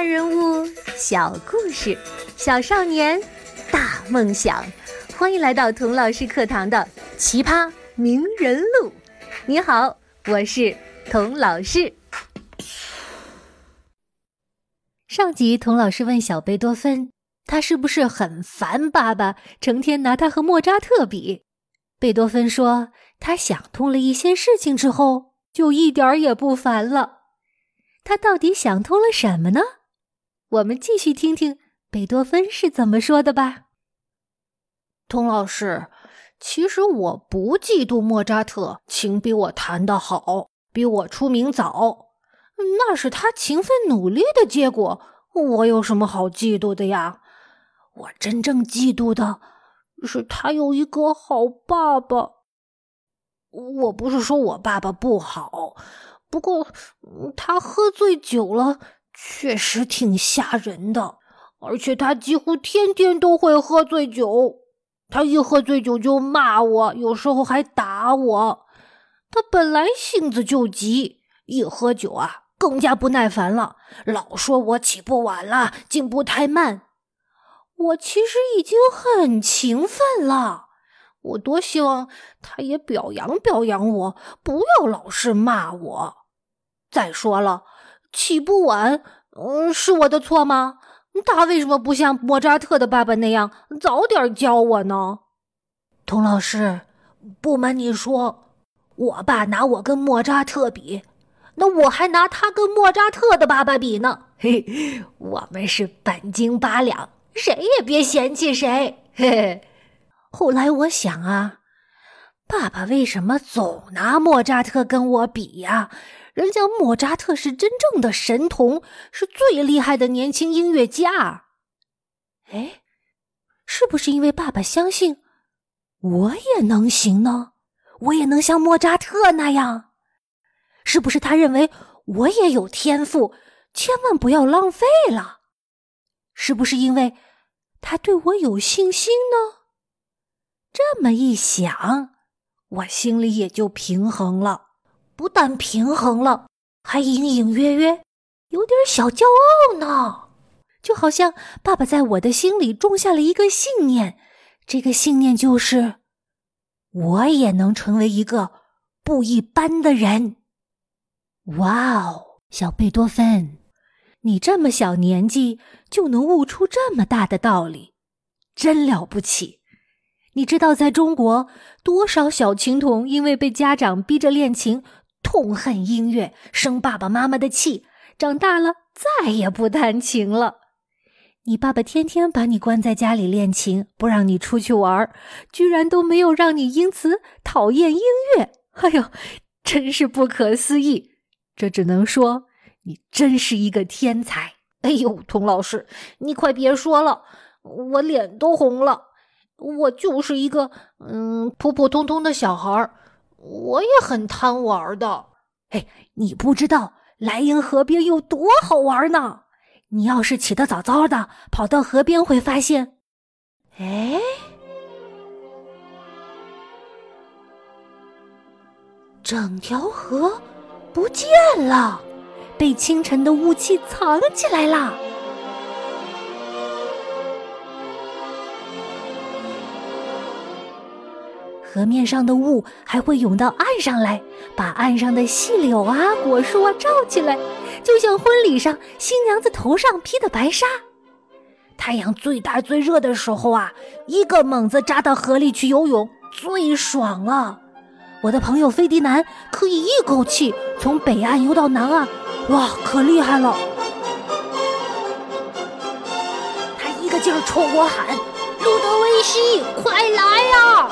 大人物，小故事，小少年，大梦想。欢迎来到童老师课堂的《奇葩名人录》。你好，我是童老师。上集，童老师问小贝多芬，他是不是很烦爸爸，成天拿他和莫扎特比？贝多芬说，他想通了一些事情之后，就一点儿也不烦了。他到底想通了什么呢？我们继续听听贝多芬是怎么说的吧。童老师，其实我不嫉妒莫扎特琴比我弹得好，比我出名早，那是他勤奋努力的结果，我有什么好嫉妒的呀？我真正嫉妒的是他有一个好爸爸。我不是说我爸爸不好。不过，他喝醉酒了，确实挺吓人的。而且他几乎天天都会喝醉酒。他一喝醉酒就骂我，有时候还打我。他本来性子就急，一喝酒啊，更加不耐烦了，老说我起步晚了，进步太慢。我其实已经很勤奋了，我多希望他也表扬表扬我，不要老是骂我。再说了，起步晚，嗯，是我的错吗？他为什么不像莫扎特的爸爸那样早点教我呢？童老师，不瞒你说，我爸拿我跟莫扎特比，那我还拿他跟莫扎特的爸爸比呢。嘿，我们是半斤八两，谁也别嫌弃谁。嘿嘿。后来我想啊，爸爸为什么总拿莫扎特跟我比呀？人家莫扎特是真正的神童，是最厉害的年轻音乐家。哎，是不是因为爸爸相信我也能行呢？我也能像莫扎特那样？是不是他认为我也有天赋，千万不要浪费了？是不是因为他对我有信心呢？这么一想，我心里也就平衡了。不但平衡了，还隐隐约约有点小骄傲呢，就好像爸爸在我的心里种下了一个信念，这个信念就是，我也能成为一个不一般的人。哇哦，小贝多芬，你这么小年纪就能悟出这么大的道理，真了不起！你知道在中国多少小琴童因为被家长逼着练琴？痛恨音乐，生爸爸妈妈的气，长大了再也不弹琴了。你爸爸天天把你关在家里练琴，不让你出去玩，居然都没有让你因此讨厌音乐。哎呦，真是不可思议！这只能说你真是一个天才。哎呦，童老师，你快别说了，我脸都红了。我就是一个嗯普普通通的小孩儿。我也很贪玩的，哎，你不知道莱茵河边有多好玩呢？你要是起得早早的，跑到河边会发现，哎，整条河不见了，被清晨的雾气藏起来了。河面上的雾还会涌到岸上来，把岸上的细柳啊、果树啊罩起来，就像婚礼上新娘子头上披的白纱。太阳最大最热的时候啊，一个猛子扎到河里去游泳最爽了。我的朋友费迪南可以一口气从北岸游到南岸，哇，可厉害了！他一个劲儿冲我喊：“路德维希，快来呀！”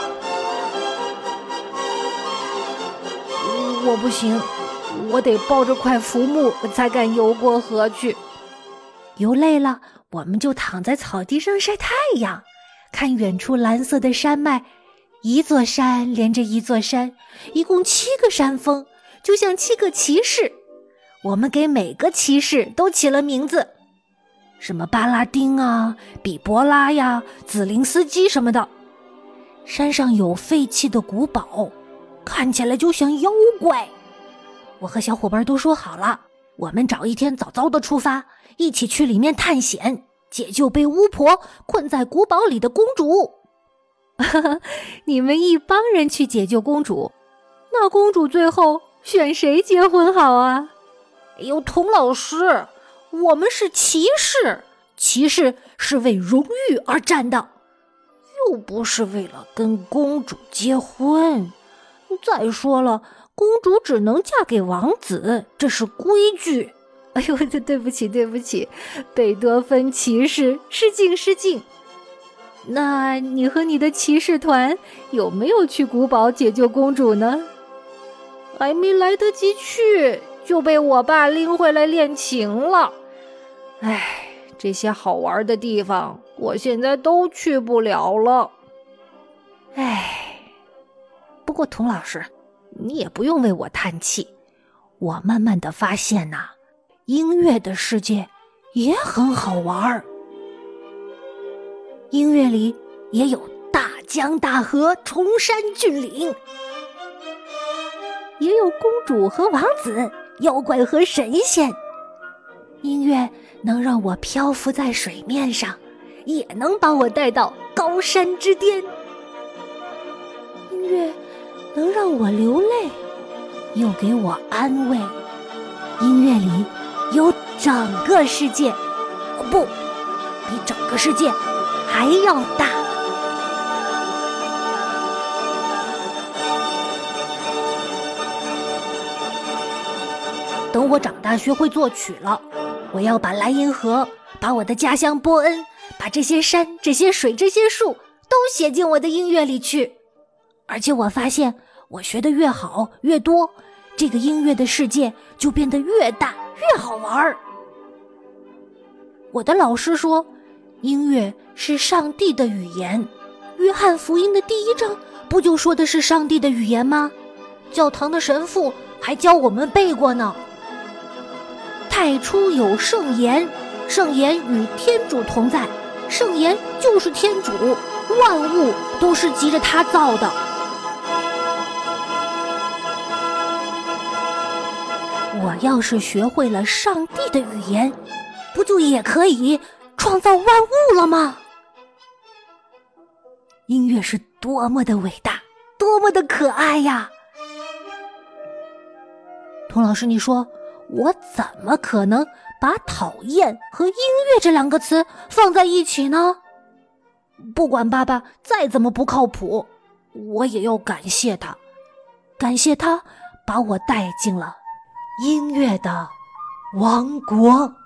我不行，我得抱着块浮木才敢游过河去。游累了，我们就躺在草地上晒太阳，看远处蓝色的山脉，一座山连着一座山，一共七个山峰，就像七个骑士。我们给每个骑士都起了名字，什么巴拉丁啊、比伯拉呀、紫林斯基什么的。山上有废弃的古堡。看起来就像妖怪。我和小伙伴都说好了，我们找一天早早的出发，一起去里面探险，解救被巫婆困在古堡里的公主。你们一帮人去解救公主，那公主最后选谁结婚好啊？哎呦，童老师，我们是骑士，骑士是为荣誉而战的，又不是为了跟公主结婚。再说了。公主只能嫁给王子，这是规矩。哎呦，对不起，对不起，贝多芬骑士失敬失敬。那你和你的骑士团有没有去古堡解救公主呢？还没来得及去，就被我爸拎回来练琴了。唉，这些好玩的地方，我现在都去不了了。唉，过童老师。你也不用为我叹气，我慢慢的发现呐，音乐的世界也很好玩儿。音乐里也有大江大河、崇山峻岭，也有公主和王子、妖怪和神仙。音乐能让我漂浮在水面上，也能把我带到高山之巅。音乐。能让我流泪，又给我安慰。音乐里有整个世界，不，比整个世界还要大。等我长大学会作曲了，我要把莱茵河，把我的家乡波恩，把这些山、这些水、这些树都写进我的音乐里去。而且我发现。我学的越好越多，这个音乐的世界就变得越大越好玩儿。我的老师说，音乐是上帝的语言，《约翰福音》的第一章不就说的是上帝的语言吗？教堂的神父还教我们背过呢。太初有圣言，圣言与天主同在，圣言就是天主，万物都是急着他造的。我要是学会了上帝的语言，不就也可以创造万物了吗？音乐是多么的伟大，多么的可爱呀！童老师，你说我怎么可能把讨厌和音乐这两个词放在一起呢？不管爸爸再怎么不靠谱，我也要感谢他，感谢他把我带进了。音乐的王国。